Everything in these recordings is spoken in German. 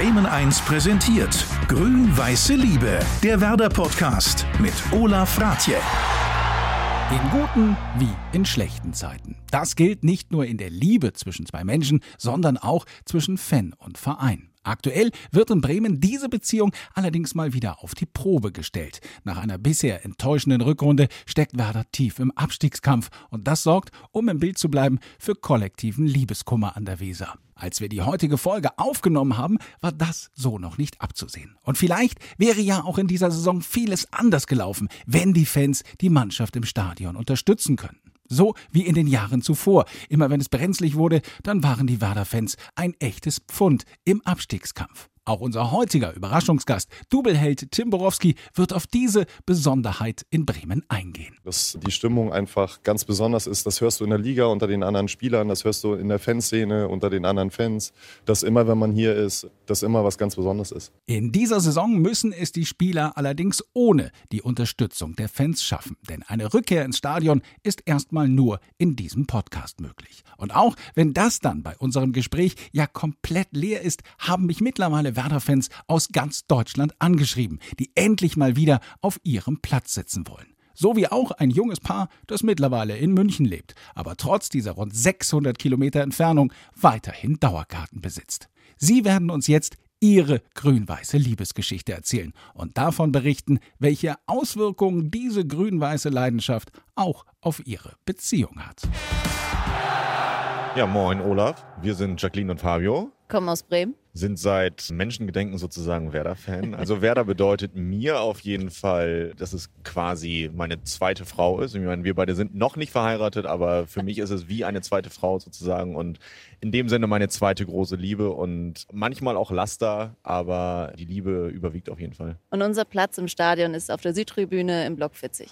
Bremen 1 präsentiert Grün-Weiße Liebe, der Werder-Podcast mit Olaf Ratje. In guten wie in schlechten Zeiten. Das gilt nicht nur in der Liebe zwischen zwei Menschen, sondern auch zwischen Fan und Verein. Aktuell wird in Bremen diese Beziehung allerdings mal wieder auf die Probe gestellt. Nach einer bisher enttäuschenden Rückrunde steckt Werder tief im Abstiegskampf und das sorgt, um im Bild zu bleiben, für kollektiven Liebeskummer an der Weser. Als wir die heutige Folge aufgenommen haben, war das so noch nicht abzusehen. Und vielleicht wäre ja auch in dieser Saison vieles anders gelaufen, wenn die Fans die Mannschaft im Stadion unterstützen könnten. So wie in den Jahren zuvor. Immer wenn es brenzlig wurde, dann waren die Werder-Fans ein echtes Pfund im Abstiegskampf. Auch unser heutiger Überraschungsgast, Doubleheld Tim Borowski, wird auf diese Besonderheit in Bremen eingehen. Dass die Stimmung einfach ganz besonders ist, das hörst du in der Liga unter den anderen Spielern, das hörst du in der Fanszene unter den anderen Fans, dass immer, wenn man hier ist, das immer was ganz Besonderes ist. In dieser Saison müssen es die Spieler allerdings ohne die Unterstützung der Fans schaffen, denn eine Rückkehr ins Stadion ist erstmal nur in diesem Podcast möglich. Und auch wenn das dann bei unserem Gespräch ja komplett leer ist, haben mich mittlerweile Werder-Fans aus ganz Deutschland angeschrieben, die endlich mal wieder auf ihrem Platz sitzen wollen. So wie auch ein junges Paar, das mittlerweile in München lebt, aber trotz dieser rund 600 Kilometer Entfernung weiterhin Dauerkarten besitzt. Sie werden uns jetzt ihre grün-weiße Liebesgeschichte erzählen und davon berichten, welche Auswirkungen diese grün-weiße Leidenschaft auch auf ihre Beziehung hat. Ja, moin Olaf. Wir sind Jacqueline und Fabio. Kommen aus Bremen. Sind seit Menschengedenken sozusagen Werder-Fan. Also Werder bedeutet mir auf jeden Fall, dass es quasi meine zweite Frau ist. Ich meine, wir beide sind noch nicht verheiratet, aber für mich ist es wie eine zweite Frau sozusagen und in dem Sinne meine zweite große Liebe und manchmal auch Laster, aber die Liebe überwiegt auf jeden Fall. Und unser Platz im Stadion ist auf der Südtribüne im Block 40.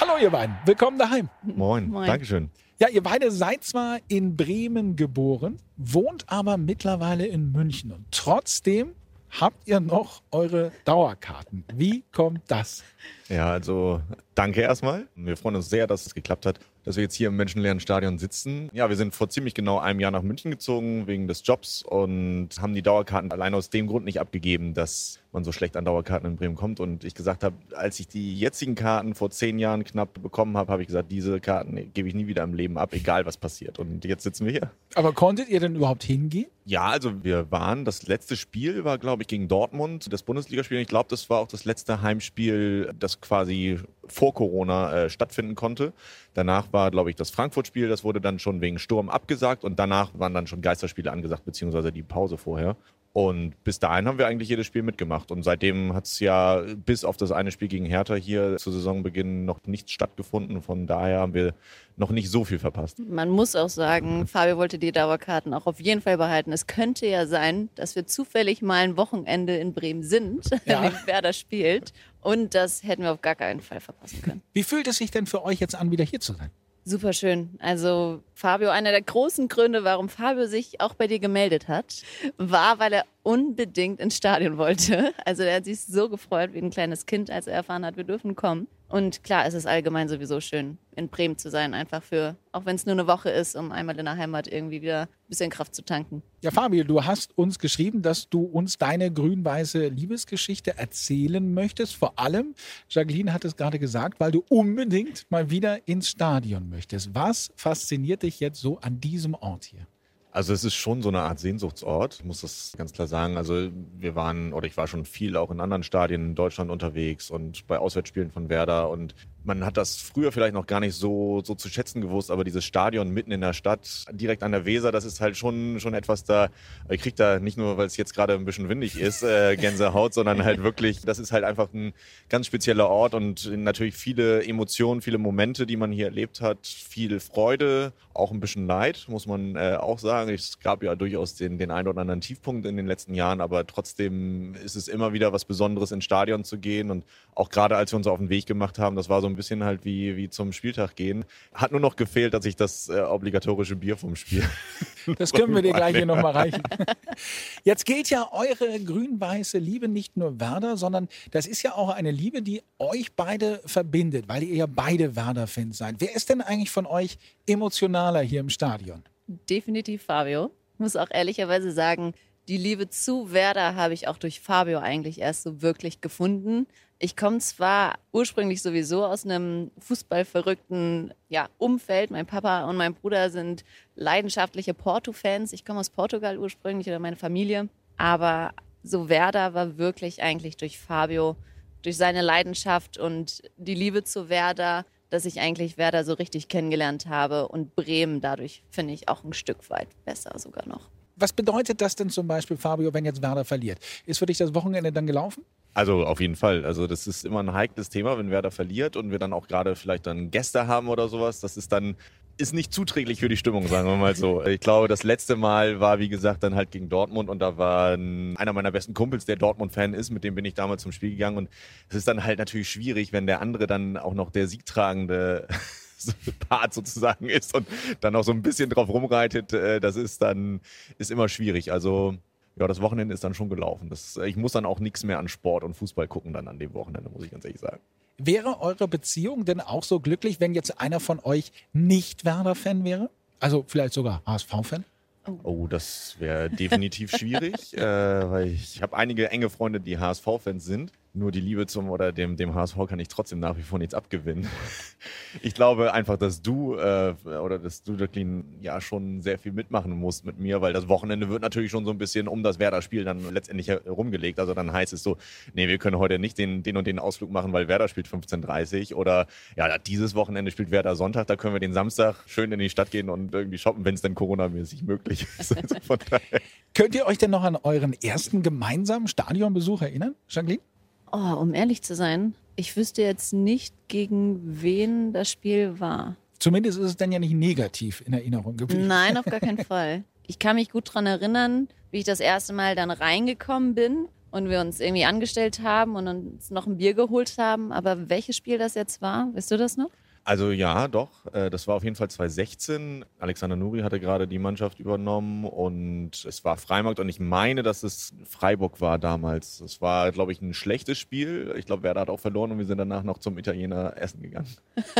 Hallo ihr beiden, willkommen daheim. Moin, Moin. Dankeschön. Ja, ihr beide seid zwar in Bremen geboren, wohnt aber mittlerweile in München und trotzdem habt ihr noch eure Dauerkarten. Wie kommt das? Ja, also danke erstmal. Wir freuen uns sehr, dass es geklappt hat, dass wir jetzt hier im menschenleeren Stadion sitzen. Ja, wir sind vor ziemlich genau einem Jahr nach München gezogen wegen des Jobs und haben die Dauerkarten allein aus dem Grund nicht abgegeben, dass man so schlecht an Dauerkarten in Bremen kommt. Und ich gesagt habe, als ich die jetzigen Karten vor zehn Jahren knapp bekommen habe, habe ich gesagt, diese Karten gebe ich nie wieder im Leben ab, egal was passiert. Und jetzt sitzen wir hier. Aber konntet ihr denn überhaupt hingehen? Ja, also wir waren, das letzte Spiel war, glaube ich, gegen Dortmund, das Bundesligaspiel. Ich glaube, das war auch das letzte Heimspiel, das quasi vor Corona äh, stattfinden konnte. Danach war, glaube ich, das Frankfurt-Spiel, das wurde dann schon wegen Sturm abgesagt und danach waren dann schon Geisterspiele angesagt, beziehungsweise die Pause vorher. Und bis dahin haben wir eigentlich jedes Spiel mitgemacht. Und seitdem hat es ja bis auf das eine Spiel gegen Hertha hier zu Saisonbeginn noch nichts stattgefunden. Von daher haben wir noch nicht so viel verpasst. Man muss auch sagen, Fabio wollte die Dauerkarten auch auf jeden Fall behalten. Es könnte ja sein, dass wir zufällig mal ein Wochenende in Bremen sind, Ja. wenn Werder spielt. Und das hätten wir auf gar keinen Fall verpassen können. Wie fühlt es sich denn für euch jetzt an, wieder hier zu sein? Super schön. Also Fabio, einer der großen Gründe, warum Fabio sich auch bei dir gemeldet hat, war, weil er unbedingt ins Stadion wollte. Also er hat sich so gefreut wie ein kleines Kind, als er erfahren hat, wir dürfen kommen. Und klar, es ist allgemein sowieso schön, in Bremen zu sein, einfach für, auch wenn es nur eine Woche ist, um einmal in der Heimat irgendwie wieder ein bisschen Kraft zu tanken. Ja, Fabio, du hast uns geschrieben, dass du uns deine grün-weiße Liebesgeschichte erzählen möchtest. Vor allem, Jacqueline hat es gerade gesagt, weil du unbedingt mal wieder ins Stadion möchtest. Was fasziniert dich jetzt so an diesem Ort hier? Also es ist schon so eine Art Sehnsuchtsort, muss das ganz klar sagen. Also wir waren, oder ich war schon viel auch in anderen Stadien in Deutschland unterwegs und bei Auswärtsspielen von Werder und man hat das früher vielleicht noch gar nicht so, so zu schätzen gewusst, aber dieses Stadion mitten in der Stadt, direkt an der Weser, das ist halt schon, schon etwas da, ich krieg da nicht nur, weil es jetzt gerade ein bisschen windig ist, äh, Gänsehaut, sondern halt wirklich, das ist halt einfach ein ganz spezieller Ort und natürlich viele Emotionen, viele Momente, die man hier erlebt hat, viel Freude, auch ein bisschen Leid, muss man äh, auch sagen. Es gab ja durchaus den, den einen oder anderen Tiefpunkt in den letzten Jahren, aber trotzdem ist es immer wieder was Besonderes, ins Stadion zu gehen. Und auch gerade als wir uns auf den Weg gemacht haben, das war so ein bisschen halt wie, wie zum Spieltag gehen. Hat nur noch gefehlt, dass ich das äh, obligatorische Bier vom Spiel. Das können wir dir gleich hier nochmal reichen. Jetzt gilt ja eure grün-weiße Liebe nicht nur Werder, sondern das ist ja auch eine Liebe, die euch beide verbindet, weil ihr ja beide Werder-Fans seid. Wer ist denn eigentlich von euch emotionaler hier im Stadion? Definitiv Fabio. Ich muss auch ehrlicherweise sagen, die Liebe zu Werder habe ich auch durch Fabio eigentlich erst so wirklich gefunden. Ich komme zwar ursprünglich sowieso aus einem fußballverrückten ja, Umfeld. Mein Papa und mein Bruder sind leidenschaftliche Porto-Fans. Ich komme aus Portugal ursprünglich oder meine Familie. Aber so Werder war wirklich eigentlich durch Fabio, durch seine Leidenschaft und die Liebe zu Werder, dass ich eigentlich Werder so richtig kennengelernt habe und Bremen dadurch finde ich auch ein Stück weit besser sogar noch. Was bedeutet das denn zum Beispiel, Fabio, wenn jetzt Werder verliert? Ist für dich das Wochenende dann gelaufen? Also auf jeden Fall. Also das ist immer ein heikles Thema, wenn Werder verliert und wir dann auch gerade vielleicht dann Gäste haben oder sowas. Das ist dann ist nicht zuträglich für die Stimmung, sagen wir mal so. Ich glaube, das letzte Mal war, wie gesagt, dann halt gegen Dortmund und da war einer meiner besten Kumpels, der Dortmund-Fan ist, mit dem bin ich damals zum Spiel gegangen und es ist dann halt natürlich schwierig, wenn der andere dann auch noch der siegtragende Part sozusagen ist und dann auch so ein bisschen drauf rumreitet, äh, das ist dann ist immer schwierig. Also ja, das Wochenende ist dann schon gelaufen. Das, ich muss dann auch nichts mehr an Sport und Fußball gucken dann an dem Wochenende, muss ich ganz ehrlich sagen. Wäre eure Beziehung denn auch so glücklich, wenn jetzt einer von euch nicht Werder-Fan wäre? Also vielleicht sogar HSV-Fan? Oh, das wäre definitiv schwierig, äh, weil ich habe einige enge Freunde, die HSV-Fans sind nur die Liebe zum oder dem, dem HSV kann ich trotzdem nach wie vor nichts abgewinnen. Ich glaube einfach, dass du äh, oder dass du, Jacqueline, ja schon sehr viel mitmachen musst mit mir, weil das Wochenende wird natürlich schon so ein bisschen um das Werder-Spiel dann letztendlich herumgelegt. Also dann heißt es so, nee, wir können heute nicht den, den und den Ausflug machen, weil Werder spielt 15.30 oder ja, dieses Wochenende spielt Werder Sonntag, da können wir den Samstag schön in die Stadt gehen und irgendwie shoppen, wenn es denn Corona-mäßig möglich ist. Also Könnt ihr euch denn noch an euren ersten gemeinsamen Stadionbesuch erinnern, Jacqueline? Oh, um ehrlich zu sein, ich wüsste jetzt nicht, gegen wen das Spiel war. Zumindest ist es dann ja nicht negativ in Erinnerung geblieben. Nein, auf gar keinen Fall. Ich kann mich gut daran erinnern, wie ich das erste Mal dann reingekommen bin und wir uns irgendwie angestellt haben und uns noch ein Bier geholt haben. Aber welches Spiel das jetzt war, weißt du das noch? Also ja, doch. Äh, das war auf jeden Fall 2016. Alexander Nuri hatte gerade die Mannschaft übernommen und es war Freimarkt und ich meine, dass es Freiburg war damals. Es war, glaube ich, ein schlechtes Spiel. Ich glaube, Werder hat auch verloren und wir sind danach noch zum Italiener essen gegangen.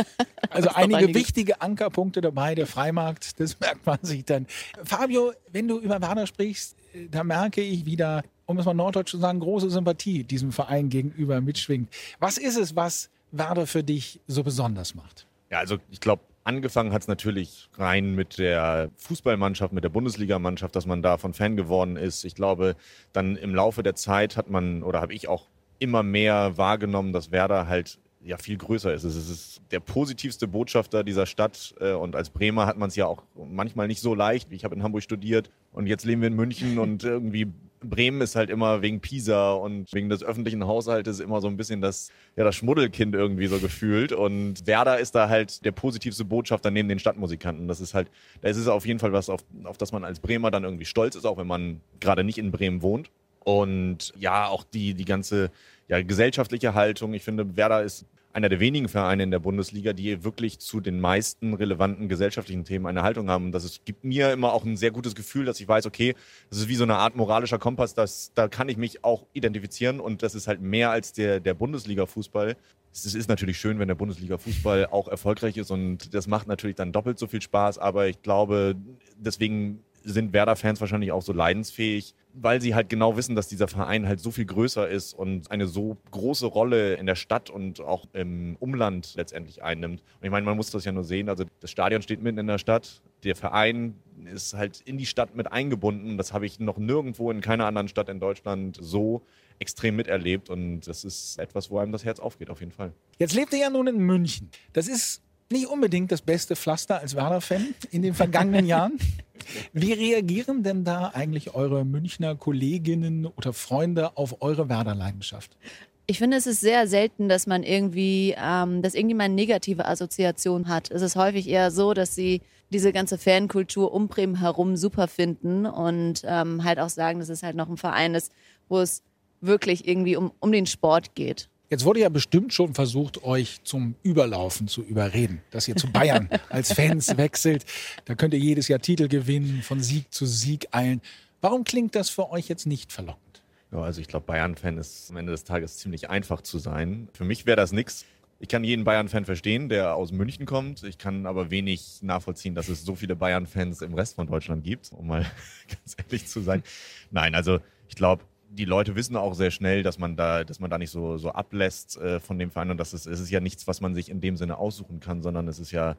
Also einige, einige wichtige Ankerpunkte dabei, der Freimarkt, das merkt man sich dann. Fabio, wenn du über Werder sprichst, äh, da merke ich wieder, um es mal norddeutsch zu sagen, große Sympathie diesem Verein gegenüber mitschwingt. Was ist es, was Werder für dich so besonders macht? Ja, also ich glaube, angefangen hat es natürlich rein mit der Fußballmannschaft, mit der Bundesligamannschaft, dass man davon Fan geworden ist. Ich glaube, dann im Laufe der Zeit hat man oder habe ich auch immer mehr wahrgenommen, dass Werder halt ja viel größer ist. Es ist der positivste Botschafter dieser Stadt äh, und als Bremer hat man es ja auch manchmal nicht so leicht. Ich habe in Hamburg studiert und jetzt leben wir in München und irgendwie Bremen ist halt immer wegen Pisa und wegen des öffentlichen Haushaltes immer so ein bisschen das, ja, das Schmuddelkind irgendwie so gefühlt. Und Werder ist da halt der positivste Botschafter neben den Stadtmusikanten. Das ist halt, da ist es auf jeden Fall was, auf, auf das man als Bremer dann irgendwie stolz ist, auch wenn man gerade nicht in Bremen wohnt. Und ja, auch die, die ganze ja, gesellschaftliche Haltung. Ich finde, Werder ist einer der wenigen Vereine in der Bundesliga, die wirklich zu den meisten relevanten gesellschaftlichen Themen eine Haltung haben. Und das ist, gibt mir immer auch ein sehr gutes Gefühl, dass ich weiß, okay, das ist wie so eine Art moralischer Kompass, das, da kann ich mich auch identifizieren und das ist halt mehr als der, der Bundesliga-Fußball. Es ist natürlich schön, wenn der Bundesliga-Fußball auch erfolgreich ist und das macht natürlich dann doppelt so viel Spaß, aber ich glaube, deswegen sind Werder-Fans wahrscheinlich auch so leidensfähig, weil sie halt genau wissen, dass dieser Verein halt so viel größer ist und eine so große Rolle in der Stadt und auch im Umland letztendlich einnimmt. Und ich meine, man muss das ja nur sehen. Also das Stadion steht mitten in der Stadt. Der Verein ist halt in die Stadt mit eingebunden. Das habe ich noch nirgendwo in keiner anderen Stadt in Deutschland so extrem miterlebt. Und das ist etwas, wo einem das Herz aufgeht, auf jeden Fall. Jetzt lebt ihr ja nun in München. Das ist nicht unbedingt das beste Pflaster als Werder-Fan in den vergangenen Jahren. Wie reagieren denn da eigentlich eure Münchner Kolleginnen oder Freunde auf eure Werder-Leidenschaft? Ich finde, es ist sehr selten, dass man irgendwie, ähm, dass irgendjemand eine negative Assoziation hat. Es ist häufig eher so, dass sie diese ganze Fankultur um Bremen herum super finden und ähm, halt auch sagen, dass es halt noch ein Verein ist, wo es wirklich irgendwie um, um den Sport geht. Jetzt wurde ja bestimmt schon versucht, euch zum Überlaufen zu überreden, dass ihr zu Bayern als Fans wechselt. Da könnt ihr jedes Jahr Titel gewinnen, von Sieg zu Sieg eilen. Warum klingt das für euch jetzt nicht verlockend? Ja, also ich glaube, Bayern-Fan ist am Ende des Tages ziemlich einfach zu sein. Für mich wäre das nichts. Ich kann jeden Bayern-Fan verstehen, der aus München kommt. Ich kann aber wenig nachvollziehen, dass es so viele Bayern-Fans im Rest von Deutschland gibt, um mal ganz ehrlich zu sein. Nein, also ich glaube, die Leute wissen auch sehr schnell, dass man da, dass man da nicht so, so ablässt äh, von dem Verein und dass es, es ist ja nichts, was man sich in dem Sinne aussuchen kann, sondern es ist ja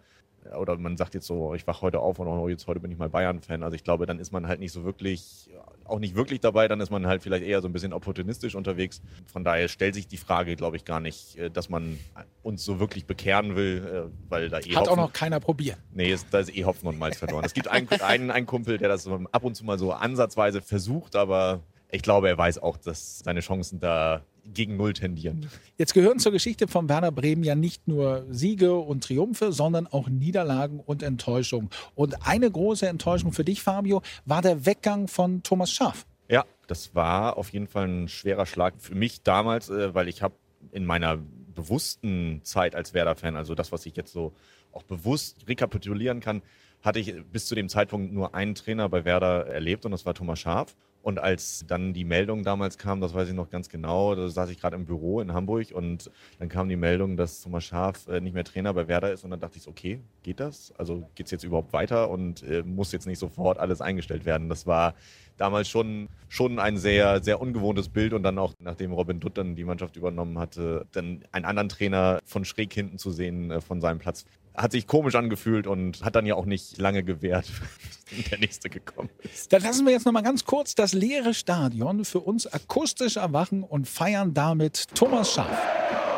oder man sagt jetzt so, ich wache heute auf und oh, jetzt heute bin ich mal Bayern-Fan. Also ich glaube, dann ist man halt nicht so wirklich, auch nicht wirklich dabei, dann ist man halt vielleicht eher so ein bisschen opportunistisch unterwegs. Von daher stellt sich die Frage, glaube ich, gar nicht, äh, dass man uns so wirklich bekehren will, äh, weil da eh Hat Hopfen, auch noch keiner probiert. Nee, ist, da ist eh Hopfen und Malz verloren. Es gibt einen, einen, einen Kumpel, der das ab und zu mal so ansatzweise versucht, aber ich glaube, er weiß auch, dass seine Chancen da gegen Null tendieren. Jetzt gehören zur Geschichte von Werder Bremen ja nicht nur Siege und Triumphe, sondern auch Niederlagen und Enttäuschungen. Und eine große Enttäuschung für dich, Fabio, war der Weggang von Thomas Schaaf. Ja, das war auf jeden Fall ein schwerer Schlag für mich damals, äh, weil ich habe in meiner bewussten Zeit als Werder-Fan, also das, was ich jetzt so auch bewusst rekapitulieren kann, hatte ich bis zu dem Zeitpunkt nur einen Trainer bei Werder erlebt und das war Thomas Schaaf. Und als dann die Meldung damals kam, das weiß ich noch ganz genau, da saß ich gerade im Büro in Hamburg und dann kam die Meldung, dass Thomas Schaaf äh, nicht mehr Trainer bei Werder ist und dann dachte ich okay, geht das? Also geht es jetzt überhaupt weiter und äh, muss jetzt nicht sofort alles eingestellt werden? Das war damals schon, schon ein sehr, sehr ungewohntes Bild und dann auch, nachdem Robin Dutt dann die Mannschaft übernommen hatte, dann einen anderen Trainer von schräg hinten zu sehen äh, von seinem Platz hat sich komisch angefühlt und hat dann ja auch nicht lange gewährt, der nächste gekommen ist. Dann lassen wir jetzt noch mal ganz kurz das leere Stadion für uns akustisch erwachen und feiern damit Thomas Schaaf.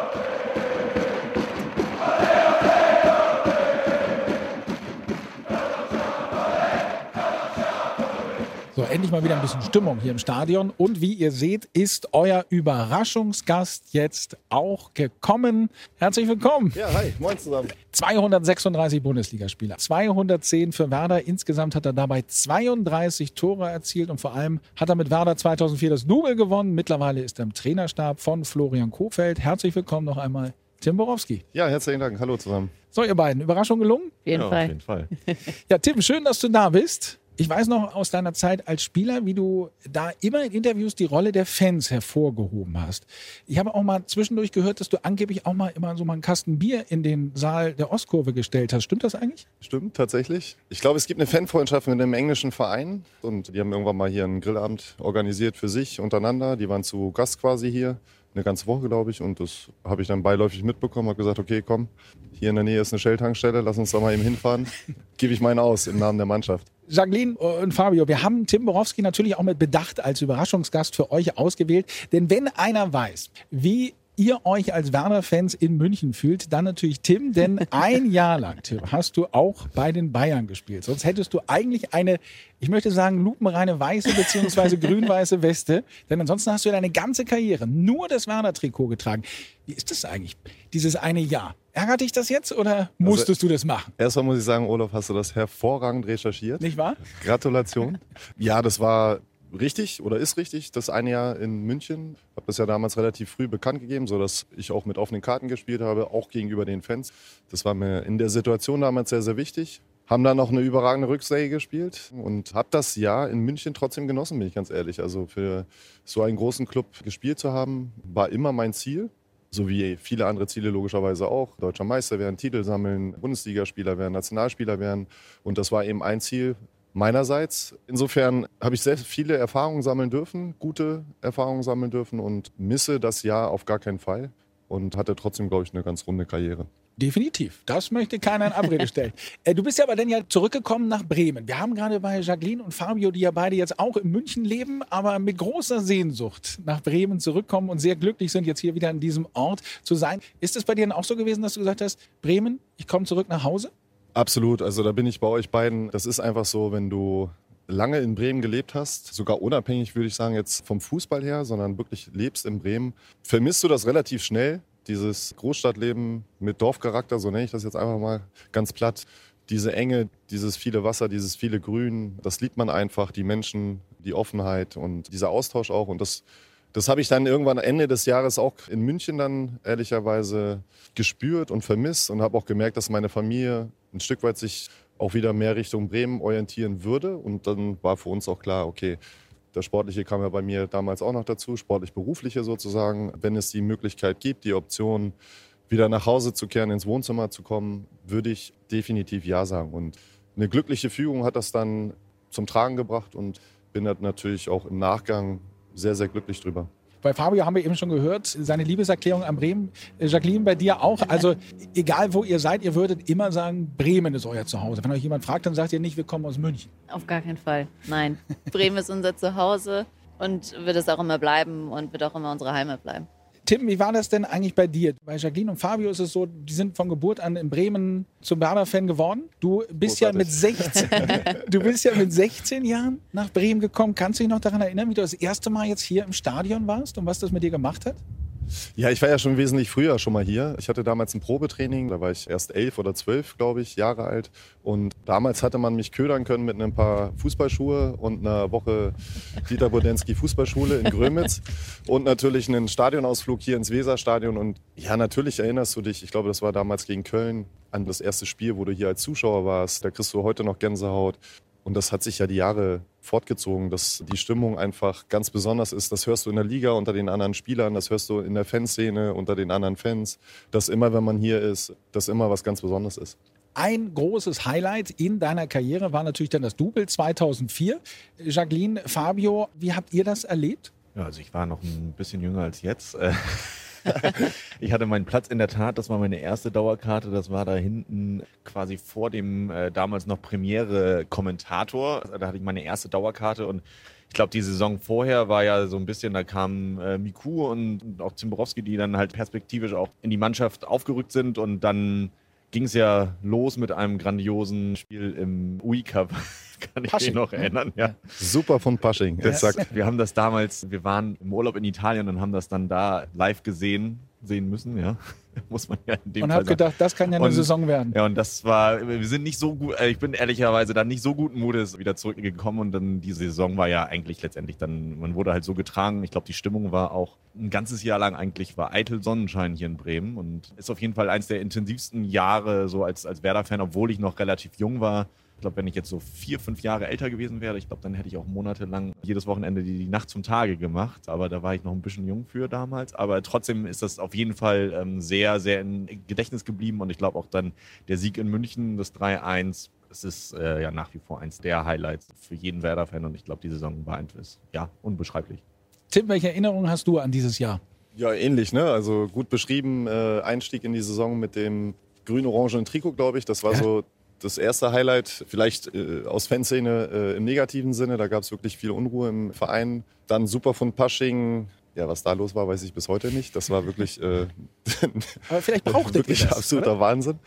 So, endlich mal wieder ein bisschen Stimmung hier im Stadion. Und wie ihr seht, ist euer Überraschungsgast jetzt auch gekommen. Herzlich willkommen. Ja, hi, moin zusammen. 236 Bundesligaspieler, 210 für Werder. Insgesamt hat er dabei 32 Tore erzielt und vor allem hat er mit Werder 2004 das Double gewonnen. Mittlerweile ist er im Trainerstab von Florian Kofeld. Herzlich willkommen noch einmal, Tim Borowski. Ja, herzlichen Dank. Hallo zusammen. So, ihr beiden, Überraschung gelungen? Auf jeden ja, Fall. Auf jeden Fall. Ja, Tim, schön, dass du da bist. Ich weiß noch aus deiner Zeit als Spieler, wie du da immer in Interviews die Rolle der Fans hervorgehoben hast. Ich habe auch mal zwischendurch gehört, dass du angeblich auch mal immer so mal einen Kasten Bier in den Saal der Ostkurve gestellt hast. Stimmt das eigentlich? Stimmt, tatsächlich. Ich glaube, es gibt eine Fanfreundschaft mit einem englischen Verein und die haben irgendwann mal hier einen Grillabend organisiert für sich untereinander. Die waren zu Gast quasi hier, eine ganze Woche, glaube ich, und das habe ich dann beiläufig mitbekommen, habe gesagt, okay, komm, hier in der Nähe ist eine Shell-Tankstelle, lass uns da mal eben hinfahren. Gebe ich meinen aus im Namen der Mannschaft. Jacqueline und Fabio, wir haben Tim Borowski natürlich auch mit Bedacht als Überraschungsgast für euch ausgewählt. Denn wenn einer weiß, wie ihr euch als Werder-Fans in München fühlt, dann natürlich Tim, denn ein Jahr lang, Tim, hast du auch bei den Bayern gespielt. Sonst hättest du eigentlich eine, ich möchte sagen, lupenreine weiße bzw. grün-weiße Weste, denn ansonsten hast du deine ganze Karriere nur das Werder-Trikot getragen. Wie ist das eigentlich, dieses eine Jahr? Ärgert dich das jetzt oder musstest du das machen? Erstmal muss ich sagen, Olaf, hast du das hervorragend recherchiert. Nicht wahr? Gratulation. Ja, das war richtig oder ist richtig. Das eine Jahr in München. Ich habe das ja damals relativ früh bekannt gegeben, sodass ich auch mit offenen Karten gespielt habe, auch gegenüber den Fans. Das war mir in der Situation damals sehr, sehr wichtig. Haben dann noch eine überragende Rückserie gespielt und habe das Jahr in München trotzdem genossen, bin ich ganz ehrlich. Also für so einen großen Club gespielt zu haben, war immer mein Ziel. So wie viele andere Ziele logischerweise auch. Deutscher Meister werden, Titel sammeln, Bundesligaspieler werden, Nationalspieler werden. Und das war eben ein Ziel meinerseits. Insofern habe ich sehr viele Erfahrungen sammeln dürfen, gute Erfahrungen sammeln dürfen und misse das Jahr auf gar keinen Fall. Und hatte trotzdem, glaube ich, eine ganz runde Karriere. Definitiv. Das möchte keiner in Abrede stellen. Äh, du bist ja aber dann ja zurückgekommen nach Bremen. Wir haben gerade bei Jacqueline und Fabio, die ja beide jetzt auch in München leben, aber mit großer Sehnsucht nach Bremen zurückkommen und sehr glücklich sind, jetzt hier wieder an diesem Ort zu sein. Ist es bei dir denn auch so gewesen, dass du gesagt hast, Bremen, ich komme zurück nach Hause? Absolut. Also da bin ich bei euch beiden. Das ist einfach so, wenn du lange in Bremen gelebt hast, sogar unabhängig würde ich sagen jetzt vom Fußball her, sondern wirklich lebst in Bremen, vermisst du das relativ schnell dieses Großstadtleben mit Dorfcharakter, so nenne ich das jetzt einfach mal ganz platt. Diese Enge, dieses viele Wasser, dieses viele Grün, das liebt man einfach, die Menschen, die Offenheit und dieser Austausch auch. Und das, das habe ich dann irgendwann Ende des Jahres auch in München dann ehrlicherweise gespürt und vermisst und habe auch gemerkt, dass meine Familie ein Stück weit sich auch wieder mehr Richtung Bremen orientieren würde. Und dann war für uns auch klar, okay, das Sportliche kam ja bei mir damals auch noch dazu, sportlich-berufliche sozusagen. Wenn es die Möglichkeit gibt, die Option, wieder nach Hause zu kehren, ins Wohnzimmer zu kommen, würde ich definitiv Ja sagen. Und eine glückliche Fügung hat das dann zum Tragen gebracht und bin natürlich auch im Nachgang sehr, sehr glücklich drüber. Bei Fabio haben wir eben schon gehört, seine Liebeserklärung an Bremen. Äh, Jacqueline, bei dir auch. Also egal wo ihr seid, ihr würdet immer sagen, Bremen ist euer Zuhause. Wenn euch jemand fragt, dann sagt ihr nicht, wir kommen aus München. Auf gar keinen Fall. Nein. Bremen ist unser Zuhause und wird es auch immer bleiben und wird auch immer unsere Heimat bleiben. Tim, wie war das denn eigentlich bei dir? Bei Jacqueline und Fabio ist es so, die sind von Geburt an in Bremen zum Werder-Fan geworden. Du bist ja mit 16, du bist ja mit 16 Jahren nach Bremen gekommen. Kannst du dich noch daran erinnern, wie du das erste Mal jetzt hier im Stadion warst und was das mit dir gemacht hat? Ja, ich war ja schon wesentlich früher schon mal hier. Ich hatte damals ein Probetraining, da war ich erst elf oder zwölf, glaube ich, Jahre alt. Und damals hatte man mich ködern können mit ein paar Fußballschuhe und einer Woche Dieter Bodensky Fußballschule in Grömitz und natürlich einen Stadionausflug hier ins Weserstadion. Und ja, natürlich erinnerst du dich, ich glaube, das war damals gegen Köln, an das erste Spiel, wo du hier als Zuschauer warst. Da kriegst du heute noch Gänsehaut. Und das hat sich ja die Jahre fortgezogen, dass die Stimmung einfach ganz besonders ist. Das hörst du in der Liga unter den anderen Spielern, das hörst du in der Fanszene unter den anderen Fans, dass immer, wenn man hier ist, das immer was ganz Besonderes ist. Ein großes Highlight in deiner Karriere war natürlich dann das Double 2004. Jacqueline, Fabio, wie habt ihr das erlebt? Ja, also ich war noch ein bisschen jünger als jetzt. ich hatte meinen Platz in der Tat, das war meine erste Dauerkarte, das war da hinten quasi vor dem äh, damals noch Premiere-Kommentator. Da hatte ich meine erste Dauerkarte und ich glaube, die Saison vorher war ja so ein bisschen, da kamen äh, Miku und auch Zimborowski, die dann halt perspektivisch auch in die Mannschaft aufgerückt sind und dann ging es ja los mit einem grandiosen Spiel im UI Cup. Kann ich Pasching. mich noch erinnern, ja. Super von Pasching, exakt. Wir haben das damals, wir waren im Urlaub in Italien und haben das dann da live gesehen sehen müssen, ja. Muss man ja in dem Und habe gedacht, das kann ja eine und, Saison werden. Ja, und das war, wir sind nicht so gut, äh, ich bin ehrlicherweise dann nicht so guten Mutes wieder zurückgekommen und dann die Saison war ja eigentlich letztendlich dann, man wurde halt so getragen. Ich glaube, die Stimmung war auch ein ganzes Jahr lang eigentlich, war eitel Sonnenschein hier in Bremen und ist auf jeden Fall eins der intensivsten Jahre so als, als Werder-Fan, obwohl ich noch relativ jung war glaube, wenn ich jetzt so vier, fünf Jahre älter gewesen wäre, ich glaube, dann hätte ich auch monatelang jedes Wochenende die, die Nacht zum Tage gemacht. Aber da war ich noch ein bisschen jung für damals. Aber trotzdem ist das auf jeden Fall ähm, sehr, sehr im Gedächtnis geblieben. Und ich glaube auch dann der Sieg in München, das 3-1, es ist äh, ja nach wie vor eins der Highlights für jeden Werder-Fan. Und ich glaube, die Saison war einfach, ja, unbeschreiblich. Tim, welche Erinnerungen hast du an dieses Jahr? Ja, ähnlich, ne? Also gut beschrieben, äh, Einstieg in die Saison mit dem grün-orangenen Trikot, glaube ich. Das war ja. so das erste Highlight, vielleicht äh, aus Fanszene äh, im negativen Sinne. Da gab es wirklich viel Unruhe im Verein. Dann super von Pasching. Ja, was da los war, weiß ich bis heute nicht. Das war wirklich, äh, Aber vielleicht brauchte wirklich das, absoluter oder? Wahnsinn.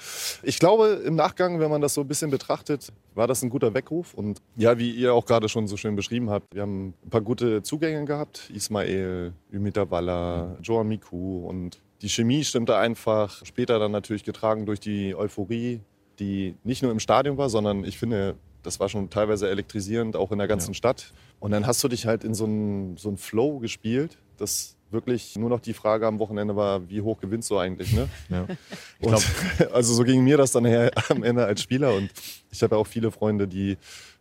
Ich glaube, im Nachgang, wenn man das so ein bisschen betrachtet, war das ein guter Weckruf. Und ja, wie ihr auch gerade schon so schön beschrieben habt, wir haben ein paar gute Zugänge gehabt. Ismail, Ümita Walla, Joan Miku und die Chemie stimmte einfach. Später dann natürlich getragen durch die Euphorie die nicht nur im Stadion war, sondern ich finde, das war schon teilweise elektrisierend, auch in der ganzen ja. Stadt. Und dann hast du dich halt in so einen so Flow gespielt, dass wirklich nur noch die Frage am Wochenende war, wie hoch gewinnst du eigentlich? Ne? Ja. Und, also so ging mir das dann her am Ende als Spieler. Und ich habe auch viele Freunde, die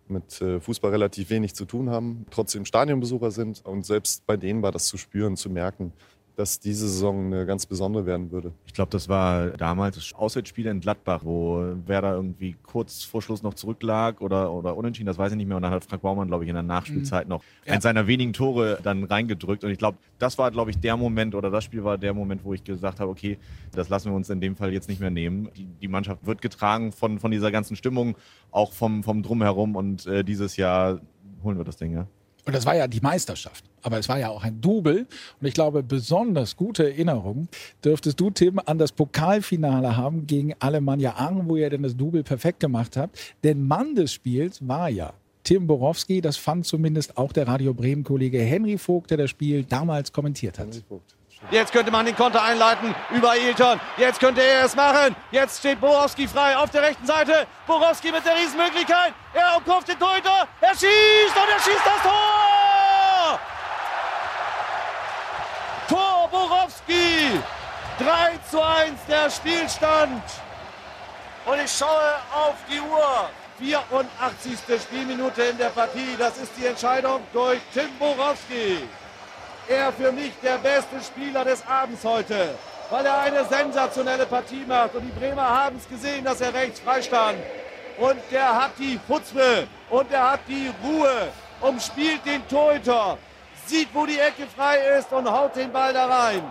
mit äh, Fußball relativ wenig zu tun haben, trotzdem Stadionbesucher sind. Und selbst bei denen war das zu spüren, zu merken, dass diese Saison eine ganz besondere werden würde. Ich glaube, das war damals das Auswärtsspiel in Gladbach, wo Werder irgendwie kurz vor Schluss noch zurücklag oder, oder unentschieden, das weiß ich nicht mehr. Und dann hat Frank Baumann, glaube ich, in der Nachspielzeit mhm. noch ja. eins seiner wenigen Tore dann reingedrückt. Und ich glaube, das war, glaube ich, der Moment oder das Spiel war der Moment, wo ich gesagt habe, okay, das lassen wir uns in dem Fall jetzt nicht mehr nehmen. Die, die Mannschaft wird getragen von, von dieser ganzen Stimmung, auch vom, vom Drumherum. Und äh, dieses Jahr holen wir das Ding, ja. Und das war ja die Meisterschaft. Aber es war ja auch ein Double. Und ich glaube, besonders gute Erinnerungen dürftest du, Tim, an das Pokalfinale haben gegen Alemannia Aachen, wo ihr denn das Double perfekt gemacht habt. Denn Mann des Spiels war ja Tim Borowski. Das fand zumindest auch der Radio Bremen-Kollege Henry Vogt, der das Spiel damals kommentiert hat. Henry Vogt. Jetzt könnte man den Konter einleiten über Ailton. Jetzt könnte er es machen. Jetzt steht Borowski frei auf der rechten Seite. Borowski mit der Riesenmöglichkeit. Er umkauft den Torhüter. Er schießt und er schießt das Tor. Tor Borowski. 3 zu 1 der Spielstand. Und ich schaue auf die Uhr. 84. Spielminute in der Partie. Das ist die Entscheidung durch Tim Borowski. Er für mich der beste Spieler des Abends heute. weil er eine sensationelle Partie macht. Und die Bremer haben es gesehen, dass er rechts freistand. Und der hat die Futzpe und er hat die Ruhe, umspielt den Torhüter, sieht, wo die Ecke frei ist und haut den Ball da rein.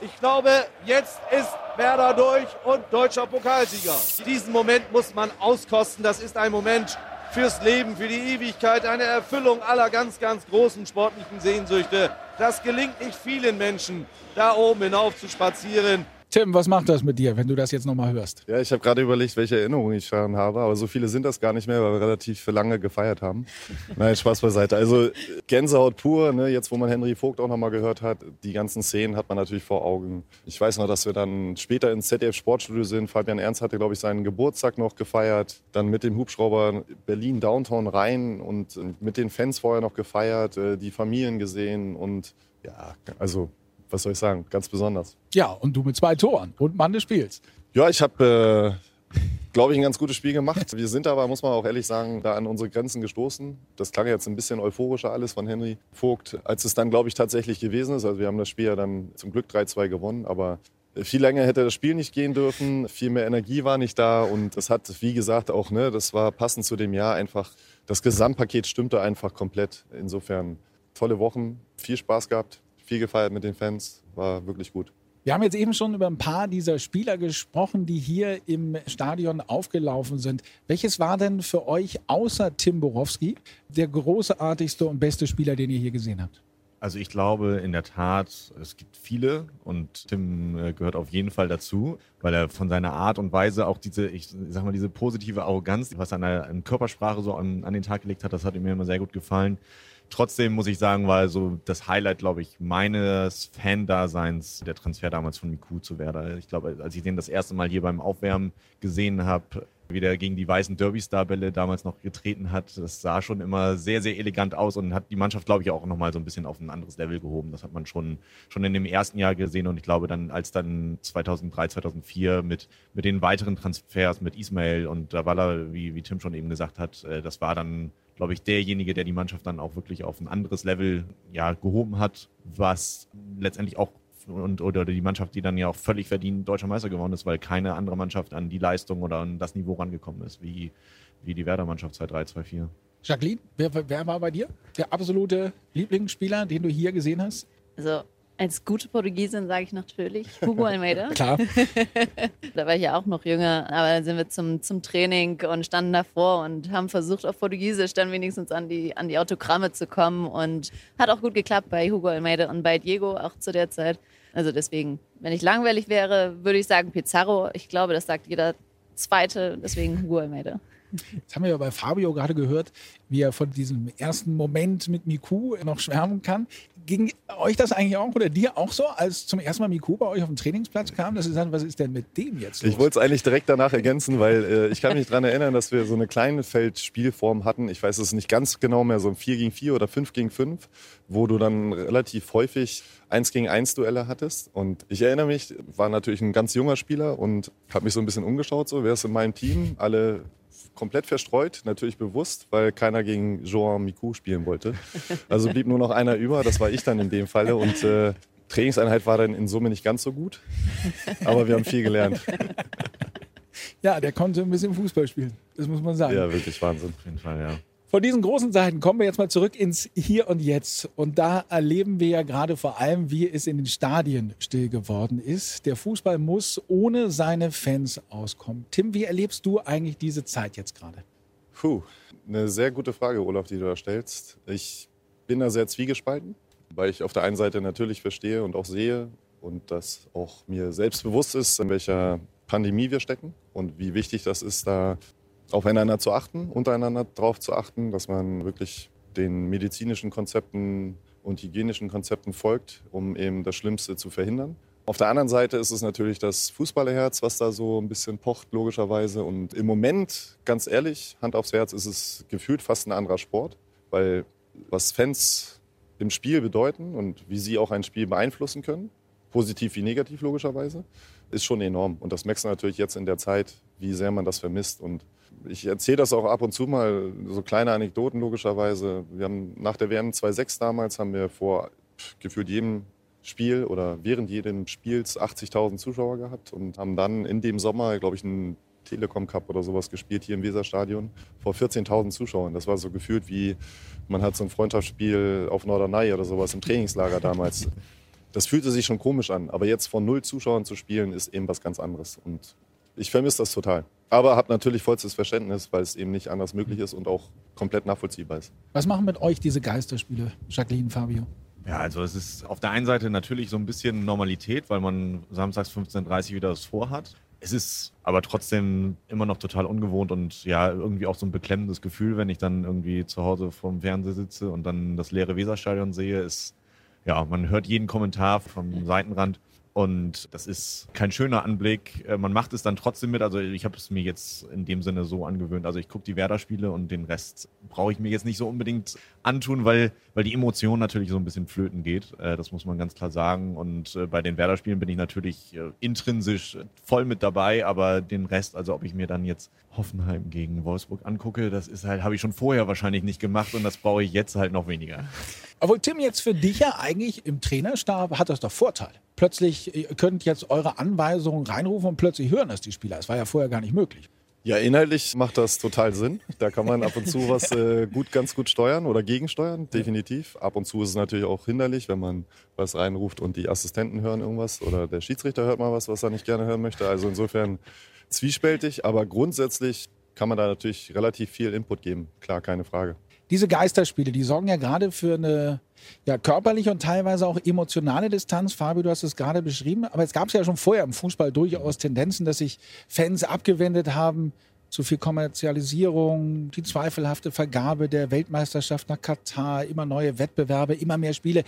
Ich glaube, jetzt ist Werder durch und deutscher Pokalsieger. Diesen Moment muss man auskosten. Das ist ein Moment fürs Leben, für die Ewigkeit, eine Erfüllung aller ganz, ganz großen sportlichen Sehnsüchte. Das gelingt nicht vielen Menschen, da oben hinauf zu spazieren. Tim, was macht das mit dir, wenn du das jetzt nochmal hörst? Ja, ich habe gerade überlegt, welche Erinnerungen ich daran habe, aber so viele sind das gar nicht mehr, weil wir relativ lange gefeiert haben. Nein, Spaß beiseite. Also Gänsehaut pur, ne? jetzt wo man Henry Vogt auch nochmal gehört hat, die ganzen Szenen hat man natürlich vor Augen. Ich weiß noch, dass wir dann später ins ZDF Sportstudio sind. Fabian Ernst hatte, glaube ich, seinen Geburtstag noch gefeiert. Dann mit dem Hubschrauber Berlin Downtown rein und mit den Fans vorher noch gefeiert, äh, die Familien gesehen und ja, also was soll ich sagen, ganz besonders. Ja, und du mit zwei Toren und Mann des Spiels. Ja, ich habe, äh, glaube ich, ein ganz gutes Spiel gemacht. Wir sind aber, muss man auch ehrlich sagen, da an unsere Grenzen gestoßen. Das klang jetzt ein bisschen euphorischer alles von Henry Vogt, als es dann, glaube ich, tatsächlich gewesen ist. Also wir haben das Spiel ja dann zum Glück 3-2 gewonnen, aber viel länger hätte das Spiel nicht gehen dürfen. Viel mehr Energie war nicht da und das hat, wie gesagt, auch, ne, das war passend zu dem Jahr einfach. Das Gesamtpaket stimmte einfach komplett. Insofern tolle Wochen, viel Spaß gehabt viel gefeiert mit den Fans, war wirklich gut. Wir haben jetzt eben schon über ein paar dieser Spieler gesprochen, die hier im Stadion aufgelaufen sind. Welches war denn für euch außer Tim Borowski der großartigste und beste Spieler, den ihr hier gesehen habt? Also ich glaube in der Tat, es gibt viele und Tim äh, gehört auf jeden Fall dazu, weil er von seiner Art und Weise auch diese, ich sag mal, diese positive Arroganz, was er an der Körpersprache so an, an den Tag gelegt hat, das hat mir immer sehr gut gefallen. Trotzdem muss ich sagen, war so das Highlight, glaube ich, meines Fan-Daseins der Transfer damals von Miku zu Werder. Ich glaube, als ich den das erste Mal hier beim Aufwärmen gesehen habe, wie der gegen die weißen Derby-Star-Bälle damals noch getreten hat, das sah schon immer sehr, sehr elegant aus und hat die Mannschaft, glaube ich, auch nochmal so ein bisschen auf ein anderes Level gehoben. Das hat man schon, schon in dem ersten Jahr gesehen und ich glaube dann, als dann 2003, 2004 mit, mit den weiteren Transfers mit Ismail und Davala, wie, wie Tim schon eben gesagt hat, äh, das war dann glaube ich, derjenige, der die Mannschaft dann auch wirklich auf ein anderes Level ja, gehoben hat, was letztendlich auch und, oder die Mannschaft, die dann ja auch völlig verdient deutscher Meister geworden ist, weil keine andere Mannschaft an die Leistung oder an das Niveau rangekommen ist, wie, wie die Werder-Mannschaft 2-3-2-4. Jacqueline, wer, wer war bei dir der absolute Lieblingsspieler, den du hier gesehen hast? Also als gute Portugiesin sage ich natürlich Hugo Almeida. Klar. da war ich ja auch noch jünger, aber dann sind wir zum, zum Training und standen davor und haben versucht, auf Portugiesisch dann wenigstens an die, an die Autogramme zu kommen. Und hat auch gut geklappt bei Hugo Almeida und bei Diego auch zu der Zeit. Also deswegen, wenn ich langweilig wäre, würde ich sagen Pizarro. Ich glaube, das sagt jeder Zweite, deswegen Hugo Almeida. Jetzt haben wir ja bei Fabio gerade gehört, wie er von diesem ersten Moment mit Miku noch schwärmen kann. Ging euch das eigentlich auch oder dir auch so, als zum ersten Mal Miku bei euch auf den Trainingsplatz kam, dass ihr sagt, was ist denn mit dem jetzt los? Ich wollte es eigentlich direkt danach ergänzen, weil äh, ich kann mich daran erinnern, dass wir so eine kleine Feldspielform hatten. Ich weiß es nicht ganz genau mehr, so ein 4 gegen 4 oder 5 gegen 5, wo du dann relativ häufig 1 gegen 1 Duelle hattest. Und ich erinnere mich, war natürlich ein ganz junger Spieler und habe mich so ein bisschen umgeschaut, so wer ist in meinem Team? Alle komplett verstreut, natürlich bewusst, weil keiner gegen Joan Miku spielen wollte. Also blieb nur noch einer über, das war ich dann in dem Falle. Und äh, Trainingseinheit war dann in Summe nicht ganz so gut, aber wir haben viel gelernt. Ja, der konnte ein bisschen Fußball spielen, das muss man sagen. Ja, wirklich Wahnsinn. Auf jeden Fall, ja. Von diesen großen Seiten kommen wir jetzt mal zurück ins Hier und Jetzt. Und da erleben wir ja gerade vor allem, wie es in den Stadien still geworden ist. Der Fußball muss ohne seine Fans auskommen. Tim, wie erlebst du eigentlich diese Zeit jetzt gerade? Puh, eine sehr gute Frage, Olaf, die du da stellst. Ich bin da sehr zwiegespalten, weil ich auf der einen Seite natürlich verstehe und auch sehe und das auch mir selbst bewusst ist, in welcher Pandemie wir stecken und wie wichtig das ist, da aufeinander zu achten, untereinander darauf zu achten, dass man wirklich den medizinischen Konzepten und hygienischen Konzepten folgt, um eben das Schlimmste zu verhindern. Auf der anderen Seite ist es natürlich das Fußballerherz, was da so ein bisschen pocht, logischerweise. Und im Moment, ganz ehrlich, Hand aufs Herz, ist es gefühlt fast ein anderer Sport, weil was Fans im Spiel bedeuten und wie sie auch ein Spiel beeinflussen können, positiv wie negativ logischerweise, ist schon enorm. Und das merkst du natürlich jetzt in der Zeit, wie sehr man das vermisst. Und ich erzähle das auch ab und zu mal, so kleine Anekdoten logischerweise. Wir haben nach der WM 2.6 damals haben wir vor gefühlt jedem Spiel oder während jedem Spiels 80.000 Zuschauer gehabt und haben dann in dem Sommer, glaube ich, einen Telekom Cup oder sowas gespielt hier im Weserstadion vor 14.000 Zuschauern. Das war so gefühlt wie, man hat so ein Freundschaftsspiel auf Norderney oder sowas im Trainingslager damals. Das fühlte sich schon komisch an, aber jetzt von null Zuschauern zu spielen, ist eben was ganz anderes. Und ich vermisse das total. Aber habe natürlich vollstes Verständnis, weil es eben nicht anders möglich ist und auch komplett nachvollziehbar ist. Was machen mit euch diese Geisterspiele, Jacqueline, Fabio? Ja, also es ist auf der einen Seite natürlich so ein bisschen Normalität, weil man samstags 15.30 Uhr wieder das vorhat. Es ist aber trotzdem immer noch total ungewohnt und ja, irgendwie auch so ein beklemmendes Gefühl, wenn ich dann irgendwie zu Hause vorm Fernseher sitze und dann das leere Weserstadion sehe, ist, ja, man hört jeden Kommentar vom Seitenrand und das ist kein schöner Anblick. Äh, man macht es dann trotzdem mit. Also ich habe es mir jetzt in dem Sinne so angewöhnt. Also ich gucke die Werder-Spiele und den Rest brauche ich mir jetzt nicht so unbedingt antun, weil, weil die Emotion natürlich so ein bisschen flöten geht. Äh, das muss man ganz klar sagen. Und äh, bei den Werder-Spielen bin ich natürlich intrinsisch voll mit dabei, aber den Rest, also ob ich mir dann jetzt Hoffenheim gegen Wolfsburg angucke, das ist halt, habe ich schon vorher wahrscheinlich nicht gemacht und das brauche ich jetzt halt noch weniger. Obwohl Tim jetzt für dich ja eigentlich im Trainerstab hat das doch Vorteil plötzlich, ihr könnt jetzt eure Anweisungen reinrufen und plötzlich hören das die Spieler. Das war ja vorher gar nicht möglich. Ja, inhaltlich macht das total Sinn. Da kann man ab und zu was äh, gut, ganz gut steuern oder gegensteuern, definitiv. Ab und zu ist es natürlich auch hinderlich, wenn man was reinruft und die Assistenten hören irgendwas oder der Schiedsrichter hört mal was, was er nicht gerne hören möchte. Also insofern zwiespältig, aber grundsätzlich kann man da natürlich relativ viel Input geben. Klar, keine Frage diese Geisterspiele, die sorgen ja gerade für eine ja, körperliche und teilweise auch emotionale Distanz. Fabio, du hast es gerade beschrieben. Aber es gab es ja schon vorher im Fußball durchaus Tendenzen, dass sich Fans abgewendet haben. Zu viel Kommerzialisierung, die zweifelhafte Vergabe der Weltmeisterschaft nach Katar, immer neue Wettbewerbe, immer mehr Spiele.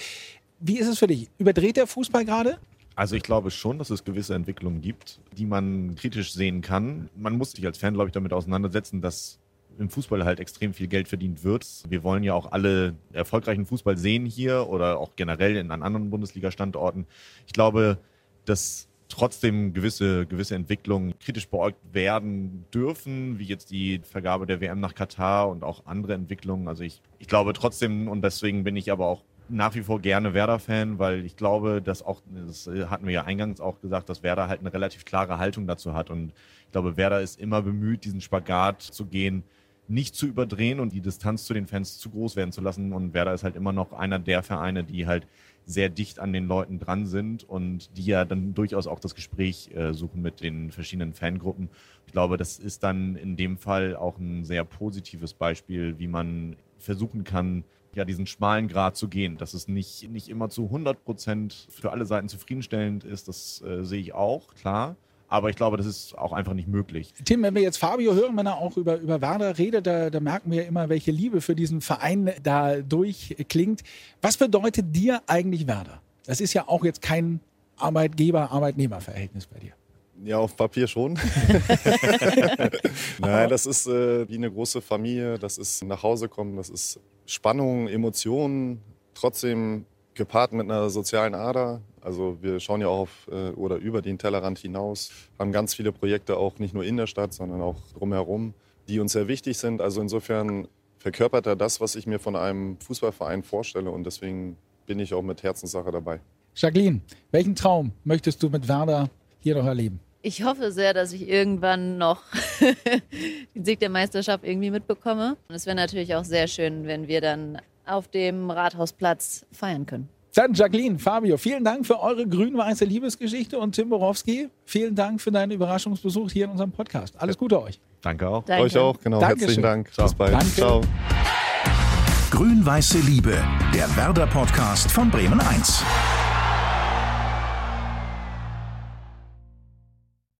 Wie ist es für dich? Überdreht der Fußball gerade? Also ich glaube schon, dass es gewisse Entwicklungen gibt, die man kritisch sehen kann. Man muss sich als Fan, glaube ich, damit auseinandersetzen, dass im Fußball halt extrem viel Geld verdient wird. Wir wollen ja auch alle erfolgreichen Fußball sehen hier oder auch generell in an anderen Bundesliga-Standorten. Ich glaube, dass trotzdem gewisse, gewisse Entwicklungen kritisch beäugt werden dürfen, wie jetzt die Vergabe der WM nach Katar und auch andere Entwicklungen. Also ich, ich glaube trotzdem, und deswegen bin ich aber auch nach wie vor gerne Werder-Fan, weil ich glaube, dass auch, das hatten wir ja eingangs auch gesagt, dass Werder halt eine relativ klare Haltung dazu hat. Und ich glaube, Werder ist immer bemüht, diesen Spagat zu gehen, nicht zu überdrehen und die Distanz zu den Fans zu groß werden zu lassen. Und Werder ist halt immer noch einer der Vereine, die halt sehr dicht an den Leuten dran sind und die ja dann durchaus auch das Gespräch äh, suchen mit den verschiedenen Fangruppen. Ich glaube, das ist dann in dem Fall auch ein sehr positives Beispiel, wie man versuchen kann, ja, diesen schmalen Grad zu gehen. Dass es nicht, nicht immer zu 100 Prozent für alle Seiten zufriedenstellend ist, das äh, sehe ich auch, klar. Aber ich glaube, das ist auch einfach nicht möglich. Tim, wenn wir jetzt Fabio hören, wenn er auch über, über Werder redet, da, da merken wir immer, welche Liebe für diesen Verein da durchklingt. Was bedeutet dir eigentlich Werder? Das ist ja auch jetzt kein Arbeitgeber-Arbeitnehmer-Verhältnis bei dir. Ja, auf Papier schon. Nein, das ist äh, wie eine große Familie. Das ist nach Hause kommen, das ist Spannung, Emotionen, trotzdem gepaart mit einer sozialen Ader. Also wir schauen ja auch auf, äh, oder über den Tellerrand hinaus, haben ganz viele Projekte auch nicht nur in der Stadt, sondern auch drumherum, die uns sehr wichtig sind. Also insofern verkörpert er das, was ich mir von einem Fußballverein vorstelle und deswegen bin ich auch mit Herzenssache dabei. Jacqueline, welchen Traum möchtest du mit Werder hier noch erleben? Ich hoffe sehr, dass ich irgendwann noch den Sieg der Meisterschaft irgendwie mitbekomme. Und es wäre natürlich auch sehr schön, wenn wir dann auf dem Rathausplatz feiern können. Dann Jacqueline, Fabio, vielen Dank für eure grün-weiße Liebesgeschichte und Tim Borowski, vielen Dank für deinen Überraschungsbesuch hier in unserem Podcast. Alles Gute euch. Danke auch. Danke. Euch auch, genau. Dankeschön. Herzlichen Dank. Ciao. Bis bald. Danke. Ciao. Grün-weiße Liebe, der Werder-Podcast von Bremen 1.